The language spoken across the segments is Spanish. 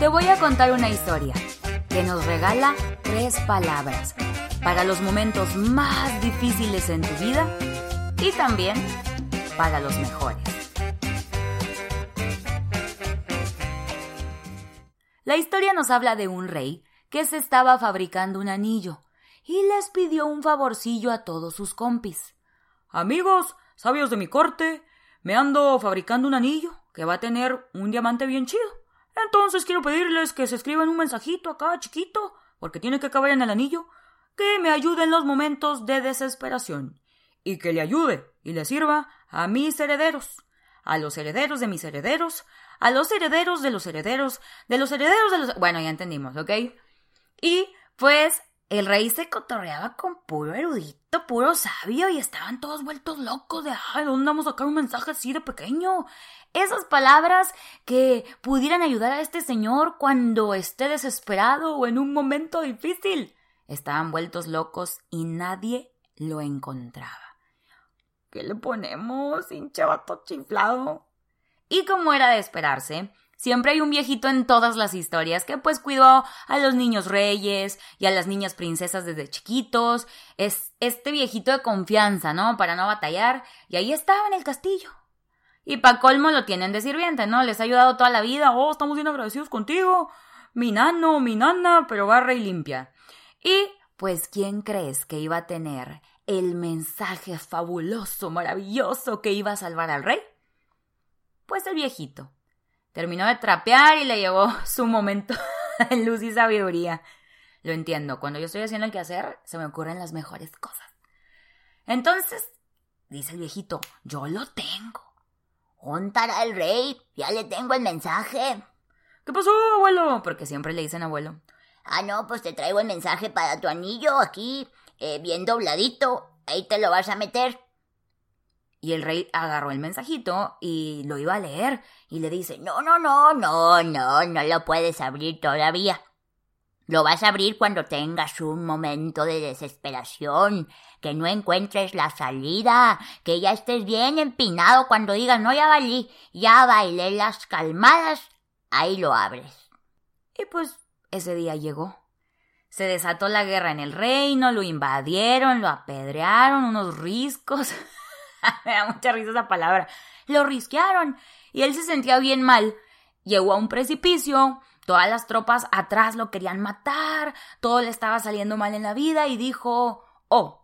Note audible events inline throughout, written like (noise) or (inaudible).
Te voy a contar una historia que nos regala tres palabras para los momentos más difíciles en tu vida y también para los mejores. La historia nos habla de un rey que se estaba fabricando un anillo y les pidió un favorcillo a todos sus compis. Amigos, sabios de mi corte, me ando fabricando un anillo que va a tener un diamante bien chido. Entonces quiero pedirles que se escriban un mensajito acá chiquito, porque tiene que caber en el anillo, que me ayude en los momentos de desesperación y que le ayude y le sirva a mis herederos, a los herederos de mis herederos, a los herederos de los herederos, de los herederos de los... Bueno, ya entendimos, ¿ok? Y pues el rey se cotorreaba con puro erudito, puro sabio, y estaban todos vueltos locos de, ay, ¿dónde vamos a sacar un mensaje así de pequeño? Esas palabras que pudieran ayudar a este señor cuando esté desesperado o en un momento difícil. Estaban vueltos locos y nadie lo encontraba. ¿Qué le ponemos, hincha vato chiflado? Y como era de esperarse, Siempre hay un viejito en todas las historias que pues cuidó a los niños reyes y a las niñas princesas desde chiquitos. Es este viejito de confianza, ¿no? Para no batallar. Y ahí estaba en el castillo. Y pa' colmo lo tienen de sirviente, ¿no? Les ha ayudado toda la vida. Oh, estamos bien agradecidos contigo. Mi nano, mi nana, pero barra y limpia. Y pues, ¿quién crees que iba a tener el mensaje fabuloso, maravilloso que iba a salvar al rey? Pues el viejito. Terminó de trapear y le llegó (laughs) su momento de luz y sabiduría. Lo entiendo, cuando yo estoy haciendo el quehacer, se me ocurren las mejores cosas. Entonces, dice el viejito, yo lo tengo. Juntará el rey, ya le tengo el mensaje. ¿Qué pasó, abuelo? Porque siempre le dicen abuelo. Ah, no, pues te traigo el mensaje para tu anillo aquí, eh, bien dobladito. Ahí te lo vas a meter. Y el rey agarró el mensajito y lo iba a leer y le dice, no, no, no, no, no, no lo puedes abrir todavía. Lo vas a abrir cuando tengas un momento de desesperación, que no encuentres la salida, que ya estés bien empinado cuando digas, no, ya valí, ya bailé las calmadas, ahí lo abres. Y pues ese día llegó. Se desató la guerra en el reino, lo invadieron, lo apedrearon, unos riscos. (laughs) (laughs) Me da mucha risa esa palabra. Lo risquearon y él se sentía bien mal. Llegó a un precipicio, todas las tropas atrás lo querían matar, todo le estaba saliendo mal en la vida y dijo, oh,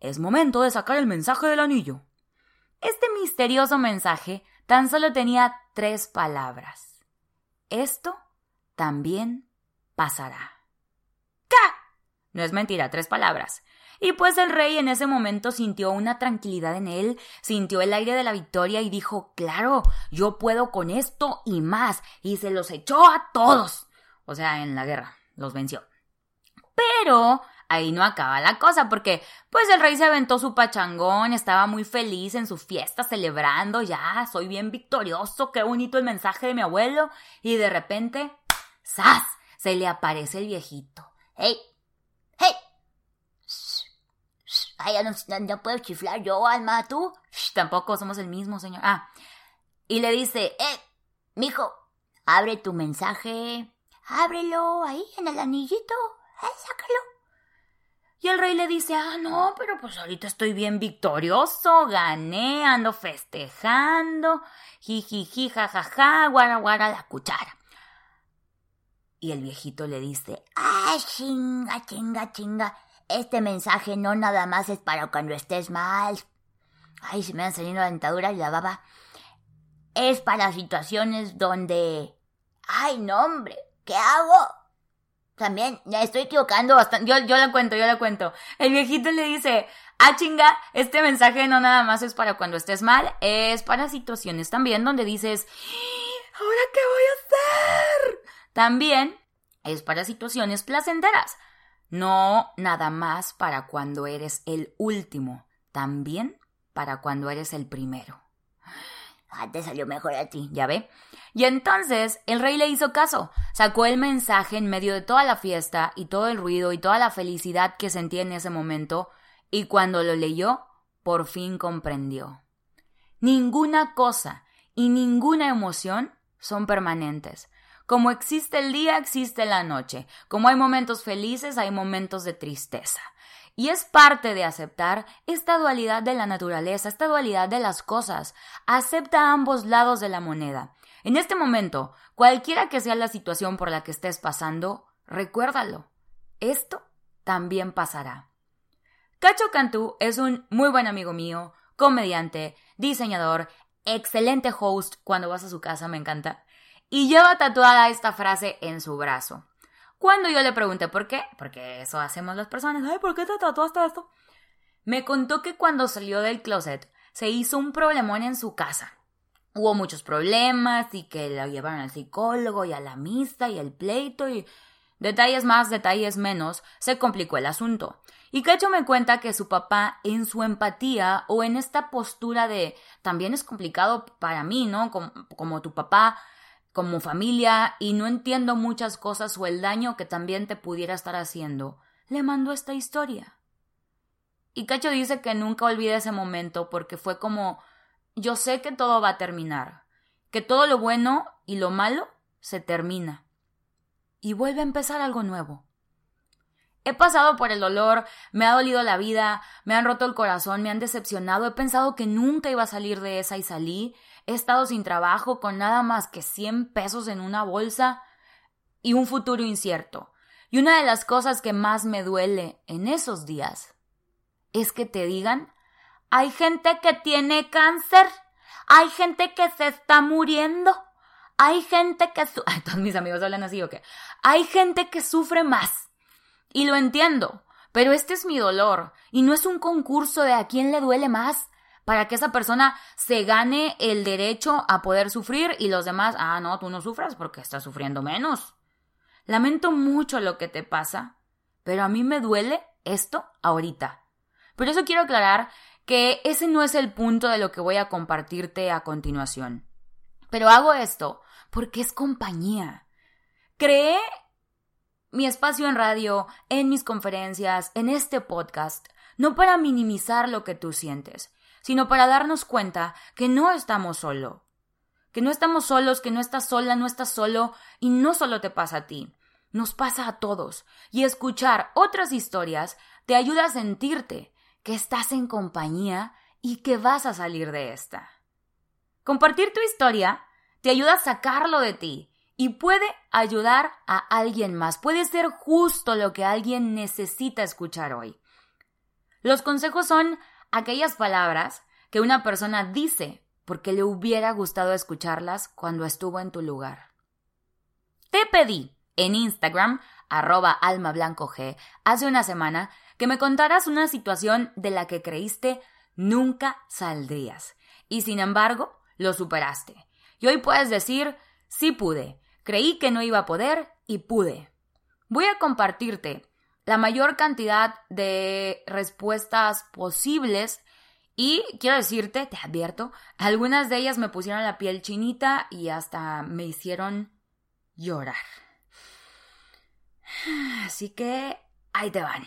es momento de sacar el mensaje del anillo. Este misterioso mensaje tan solo tenía tres palabras. Esto también pasará. ¿Qué? No es mentira, tres palabras. Y pues el rey en ese momento sintió una tranquilidad en él, sintió el aire de la victoria y dijo, claro, yo puedo con esto y más, y se los echó a todos. O sea, en la guerra, los venció. Pero ahí no acaba la cosa, porque pues el rey se aventó su pachangón, estaba muy feliz en su fiesta, celebrando, ya, soy bien victorioso, qué bonito el mensaje de mi abuelo, y de repente, ¡zas! se le aparece el viejito. ¡Hey! ¡Hey! Ay, ya no, puedo chiflar yo, Alma, ¿tú? tampoco somos el mismo, señor. Ah, y le dice, eh, mijo, abre tu mensaje, ábrelo ahí en el anillito, eh, sácalo. Y el rey le dice, ah, no, pero pues ahorita estoy bien victorioso, gané, ando festejando, jijiji, jajaja, guara, guara, la cuchara. Y el viejito le dice, ah, chinga, chinga, chinga, este mensaje no nada más es para cuando estés mal. Ay, se me han salido la dentadura y la baba. Es para situaciones donde... Ay, no, hombre, ¿qué hago? También, ya estoy equivocando bastante. Yo, yo la cuento, yo la cuento. El viejito le dice, ah, chinga, este mensaje no nada más es para cuando estés mal, es para situaciones también donde dices, ¿ahora qué voy a hacer? También es para situaciones placenteras. No nada más para cuando eres el último, también para cuando eres el primero. Ah, te salió mejor a ti, ¿ya ve? Y entonces el rey le hizo caso, sacó el mensaje en medio de toda la fiesta y todo el ruido y toda la felicidad que sentía en ese momento, y cuando lo leyó, por fin comprendió. Ninguna cosa y ninguna emoción son permanentes Como existe el día, existe la noche. Como hay momentos felices, hay momentos de tristeza. Y es parte de aceptar esta dualidad de la naturaleza, esta dualidad de las cosas. Acepta ambos lados de la moneda. En este momento, cualquiera que sea la situación por la que estés pasando, recuérdalo. Esto también pasará. Cacho Cantú es un muy buen amigo mío, comediante, diseñador, excelente host cuando vas a su casa, me encanta, y lleva tatuada esta frase en su brazo. Cuando yo le pregunté por qué, porque eso hacemos las personas, ay, ¿por qué te tatuaste esto? Me contó que cuando salió del closet se hizo un problemón en su casa. Hubo muchos problemas y que lo llevaron al psicólogo y a la misa y el pleito y detalles más, detalles menos, se complicó el asunto. Y Cacho me cuenta que su papá, en su empatía o en esta postura de también es complicado para mí, ¿no? Como, como tu papá, como familia y no entiendo muchas cosas o el daño que también te pudiera estar haciendo, le mandó esta historia. Y Cacho dice que nunca olvida ese momento porque fue como yo sé que todo va a terminar, que todo lo bueno y lo malo se termina. Y vuelve a empezar algo nuevo. He pasado por el dolor, me ha dolido la vida, me han roto el corazón, me han decepcionado, he pensado que nunca iba a salir de esa y salí, He estado sin trabajo con nada más que 100 pesos en una bolsa y un futuro incierto. Y una de las cosas que más me duele en esos días es que te digan, hay gente que tiene cáncer, hay gente que se está muriendo, hay gente que... (laughs) todos mis amigos hablan así o qué. Hay gente que sufre más. Y lo entiendo, pero este es mi dolor y no es un concurso de a quién le duele más para que esa persona se gane el derecho a poder sufrir y los demás, ah, no, tú no sufras porque estás sufriendo menos. Lamento mucho lo que te pasa, pero a mí me duele esto ahorita. Por eso quiero aclarar que ese no es el punto de lo que voy a compartirte a continuación. Pero hago esto porque es compañía. Creé mi espacio en radio, en mis conferencias, en este podcast, no para minimizar lo que tú sientes, sino para darnos cuenta que no estamos solo, que no estamos solos, que no estás sola, no estás solo, y no solo te pasa a ti, nos pasa a todos, y escuchar otras historias te ayuda a sentirte que estás en compañía y que vas a salir de esta. Compartir tu historia te ayuda a sacarlo de ti y puede ayudar a alguien más, puede ser justo lo que alguien necesita escuchar hoy. Los consejos son aquellas palabras que una persona dice porque le hubiera gustado escucharlas cuando estuvo en tu lugar. Te pedí en Instagram, arroba almablancoG, hace una semana, que me contaras una situación de la que creíste nunca saldrías. Y sin embargo, lo superaste. Y hoy puedes decir, sí pude, creí que no iba a poder y pude. Voy a compartirte la mayor cantidad de respuestas posibles y quiero decirte, te advierto, algunas de ellas me pusieron la piel chinita y hasta me hicieron llorar. Así que ahí te van.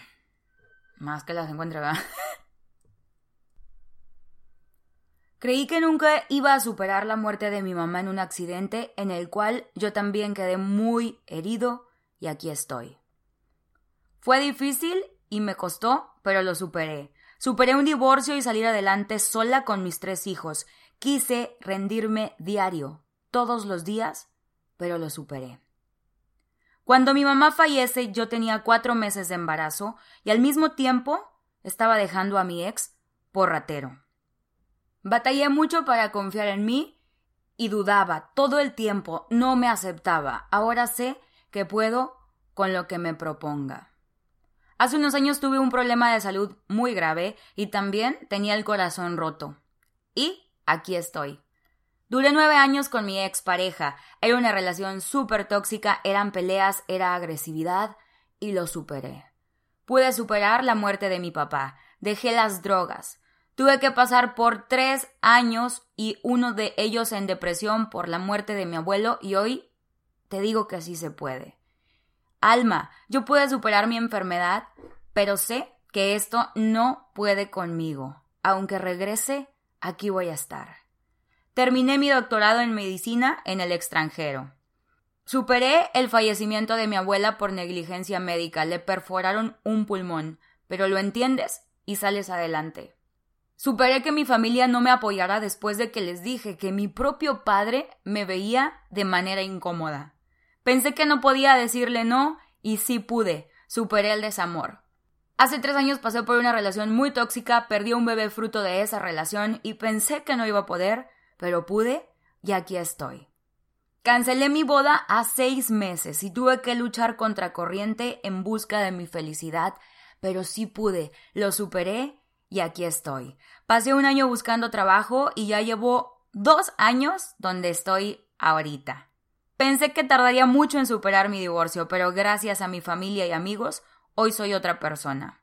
Más que las encuentre, ¿verdad? (laughs) Creí que nunca iba a superar la muerte de mi mamá en un accidente en el cual yo también quedé muy herido y aquí estoy. Fue difícil y me costó, pero lo superé. Superé un divorcio y salir adelante sola con mis tres hijos. Quise rendirme diario, todos los días, pero lo superé. Cuando mi mamá fallece yo tenía cuatro meses de embarazo y al mismo tiempo estaba dejando a mi ex por ratero. Batallé mucho para confiar en mí y dudaba todo el tiempo, no me aceptaba. Ahora sé que puedo con lo que me proponga. Hace unos años tuve un problema de salud muy grave y también tenía el corazón roto. Y aquí estoy. Duré nueve años con mi expareja. Era una relación súper tóxica, eran peleas, era agresividad y lo superé. Pude superar la muerte de mi papá. Dejé las drogas. Tuve que pasar por tres años y uno de ellos en depresión por la muerte de mi abuelo y hoy te digo que así se puede. Alma, yo puedo superar mi enfermedad, pero sé que esto no puede conmigo. Aunque regrese, aquí voy a estar. Terminé mi doctorado en medicina en el extranjero. Superé el fallecimiento de mi abuela por negligencia médica. Le perforaron un pulmón, pero lo entiendes y sales adelante. Superé que mi familia no me apoyara después de que les dije que mi propio padre me veía de manera incómoda. Pensé que no podía decirle no y sí pude. Superé el desamor. Hace tres años pasé por una relación muy tóxica, perdí un bebé fruto de esa relación y pensé que no iba a poder, pero pude y aquí estoy. Cancelé mi boda a seis meses y tuve que luchar contra corriente en busca de mi felicidad, pero sí pude, lo superé y aquí estoy. Pasé un año buscando trabajo y ya llevo dos años donde estoy ahorita. Pensé que tardaría mucho en superar mi divorcio, pero gracias a mi familia y amigos, hoy soy otra persona.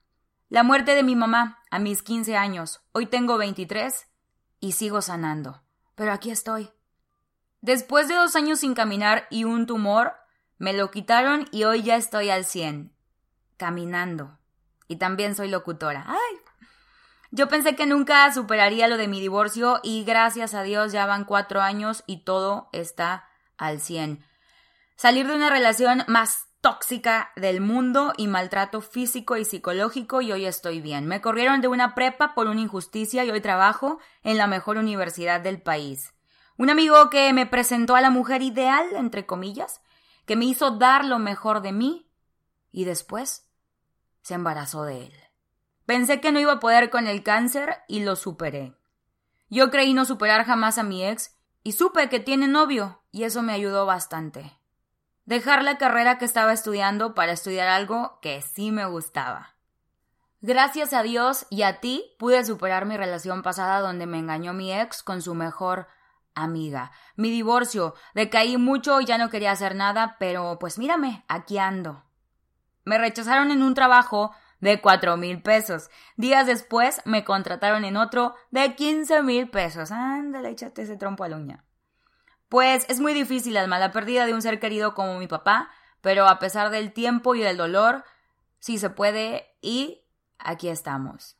La muerte de mi mamá a mis 15 años, hoy tengo 23 y sigo sanando, pero aquí estoy. Después de dos años sin caminar y un tumor, me lo quitaron y hoy ya estoy al 100, caminando. Y también soy locutora. ¡Ay! Yo pensé que nunca superaría lo de mi divorcio y gracias a Dios ya van cuatro años y todo está al 100. Salir de una relación más tóxica del mundo y maltrato físico y psicológico y hoy estoy bien. Me corrieron de una prepa por una injusticia y hoy trabajo en la mejor universidad del país. Un amigo que me presentó a la mujer ideal, entre comillas, que me hizo dar lo mejor de mí y después se embarazó de él. Pensé que no iba a poder con el cáncer y lo superé. Yo creí no superar jamás a mi ex y supe que tiene novio y eso me ayudó bastante. Dejar la carrera que estaba estudiando para estudiar algo que sí me gustaba. Gracias a Dios y a ti pude superar mi relación pasada donde me engañó mi ex con su mejor amiga. Mi divorcio, decaí mucho y ya no quería hacer nada, pero pues mírame, aquí ando. Me rechazaron en un trabajo de cuatro mil pesos. Días después me contrataron en otro de quince mil pesos. Ándale, échate ese trompo a uña. Pues es muy difícil, Alma, la pérdida de un ser querido como mi papá, pero a pesar del tiempo y del dolor, sí se puede y aquí estamos.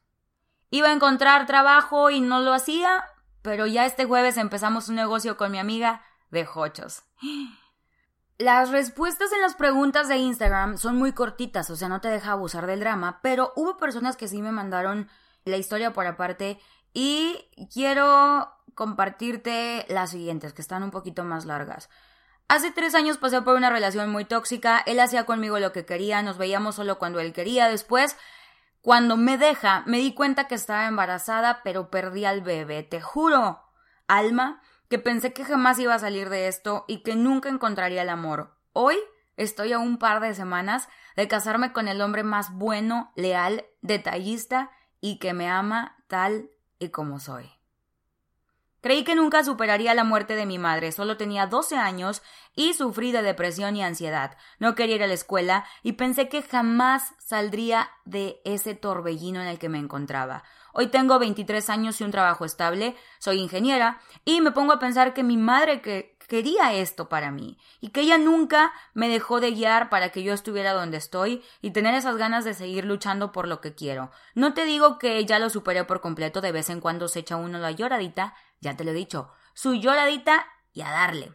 Iba a encontrar trabajo y no lo hacía, pero ya este jueves empezamos un negocio con mi amiga de Jochos. (gasps) Las respuestas en las preguntas de Instagram son muy cortitas, o sea, no te deja abusar del drama, pero hubo personas que sí me mandaron la historia por aparte y quiero compartirte las siguientes, que están un poquito más largas. Hace tres años pasé por una relación muy tóxica, él hacía conmigo lo que quería, nos veíamos solo cuando él quería, después cuando me deja, me di cuenta que estaba embarazada, pero perdí al bebé. Te juro, Alma, que pensé que jamás iba a salir de esto y que nunca encontraría el amor. Hoy estoy a un par de semanas de casarme con el hombre más bueno, leal, detallista y que me ama tal y como soy. Creí que nunca superaría la muerte de mi madre, solo tenía 12 años y sufrí de depresión y ansiedad. No quería ir a la escuela y pensé que jamás saldría de ese torbellino en el que me encontraba. Hoy tengo 23 años y un trabajo estable, soy ingeniera y me pongo a pensar que mi madre que quería esto para mí y que ella nunca me dejó de guiar para que yo estuviera donde estoy y tener esas ganas de seguir luchando por lo que quiero. No te digo que ya lo superé por completo, de vez en cuando se echa uno la lloradita, ya te lo he dicho, su lloradita y a darle.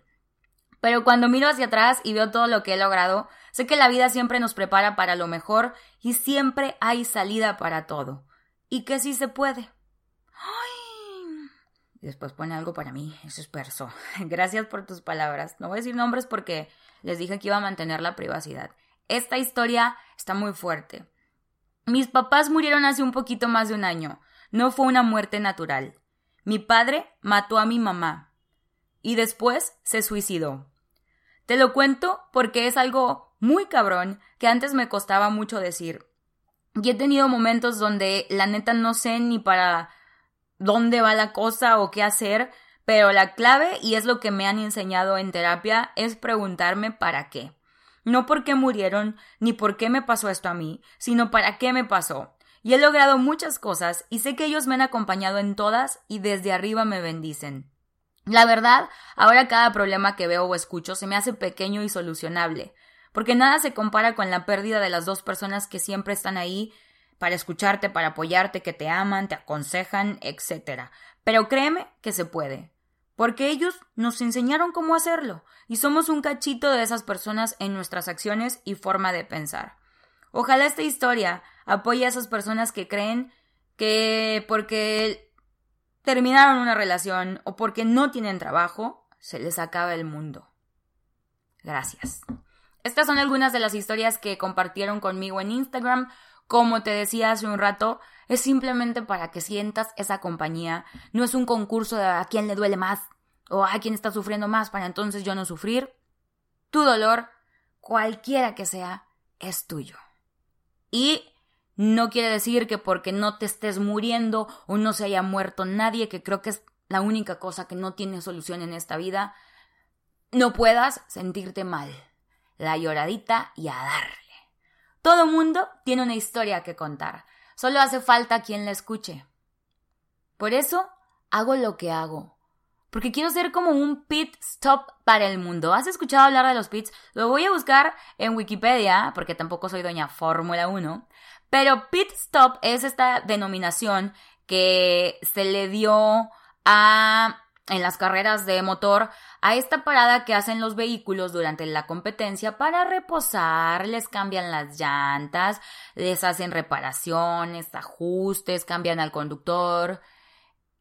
Pero cuando miro hacia atrás y veo todo lo que he logrado, sé que la vida siempre nos prepara para lo mejor y siempre hay salida para todo. Y que sí se puede. ¡Ay! Después pone algo para mí, eso es perso. (laughs) Gracias por tus palabras. No voy a decir nombres porque les dije que iba a mantener la privacidad. Esta historia está muy fuerte. Mis papás murieron hace un poquito más de un año. No fue una muerte natural. Mi padre mató a mi mamá y después se suicidó. Te lo cuento porque es algo muy cabrón que antes me costaba mucho decir. Y he tenido momentos donde la neta no sé ni para dónde va la cosa o qué hacer, pero la clave, y es lo que me han enseñado en terapia, es preguntarme para qué. No por qué murieron, ni por qué me pasó esto a mí, sino para qué me pasó y he logrado muchas cosas y sé que ellos me han acompañado en todas y desde arriba me bendicen. La verdad, ahora cada problema que veo o escucho se me hace pequeño y solucionable, porque nada se compara con la pérdida de las dos personas que siempre están ahí para escucharte, para apoyarte, que te aman, te aconsejan, etc. Pero créeme que se puede. porque ellos nos enseñaron cómo hacerlo y somos un cachito de esas personas en nuestras acciones y forma de pensar. Ojalá esta historia apoye a esas personas que creen que porque terminaron una relación o porque no tienen trabajo, se les acaba el mundo. Gracias. Estas son algunas de las historias que compartieron conmigo en Instagram. Como te decía hace un rato, es simplemente para que sientas esa compañía. No es un concurso de a quién le duele más o a quién está sufriendo más para entonces yo no sufrir. Tu dolor, cualquiera que sea, es tuyo. Y no quiere decir que porque no te estés muriendo o no se haya muerto nadie, que creo que es la única cosa que no tiene solución en esta vida, no puedas sentirte mal la lloradita y a darle. Todo mundo tiene una historia que contar. Solo hace falta quien la escuche. Por eso hago lo que hago. Porque quiero ser como un pit stop para el mundo. ¿Has escuchado hablar de los pits? Lo voy a buscar en Wikipedia, porque tampoco soy doña Fórmula 1. Pero pit stop es esta denominación que se le dio a en las carreras de motor a esta parada que hacen los vehículos durante la competencia para reposar, les cambian las llantas, les hacen reparaciones, ajustes, cambian al conductor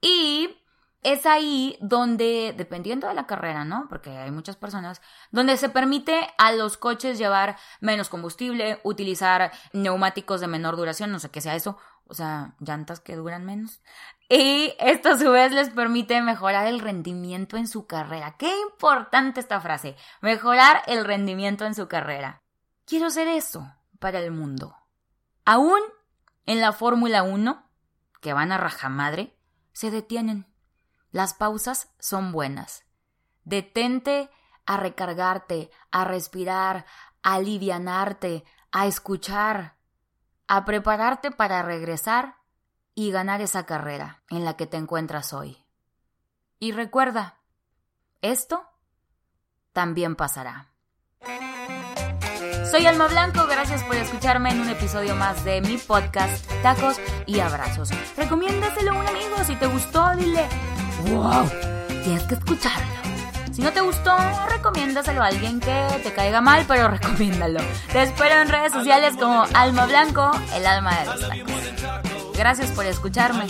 y es ahí donde, dependiendo de la carrera, ¿no? Porque hay muchas personas, donde se permite a los coches llevar menos combustible, utilizar neumáticos de menor duración, no sé qué sea eso, o sea, llantas que duran menos. Y esto a su vez les permite mejorar el rendimiento en su carrera. Qué importante esta frase, mejorar el rendimiento en su carrera. Quiero ser eso para el mundo. Aún en la Fórmula 1, que van a rajamadre, se detienen. Las pausas son buenas. Detente a recargarte, a respirar, a alivianarte, a escuchar, a prepararte para regresar y ganar esa carrera en la que te encuentras hoy. Y recuerda, esto también pasará. Soy Alma Blanco, gracias por escucharme en un episodio más de mi podcast Tacos y Abrazos. Recomiéndaselo a un amigo si te gustó, dile, wow, tienes que escucharlo. Si no te gustó, recomiéndaselo a alguien que te caiga mal, pero (laughs) recomiéndalo. Te espero en redes sociales como Alma Blanco, el alma de los tacos. Gracias por escucharme.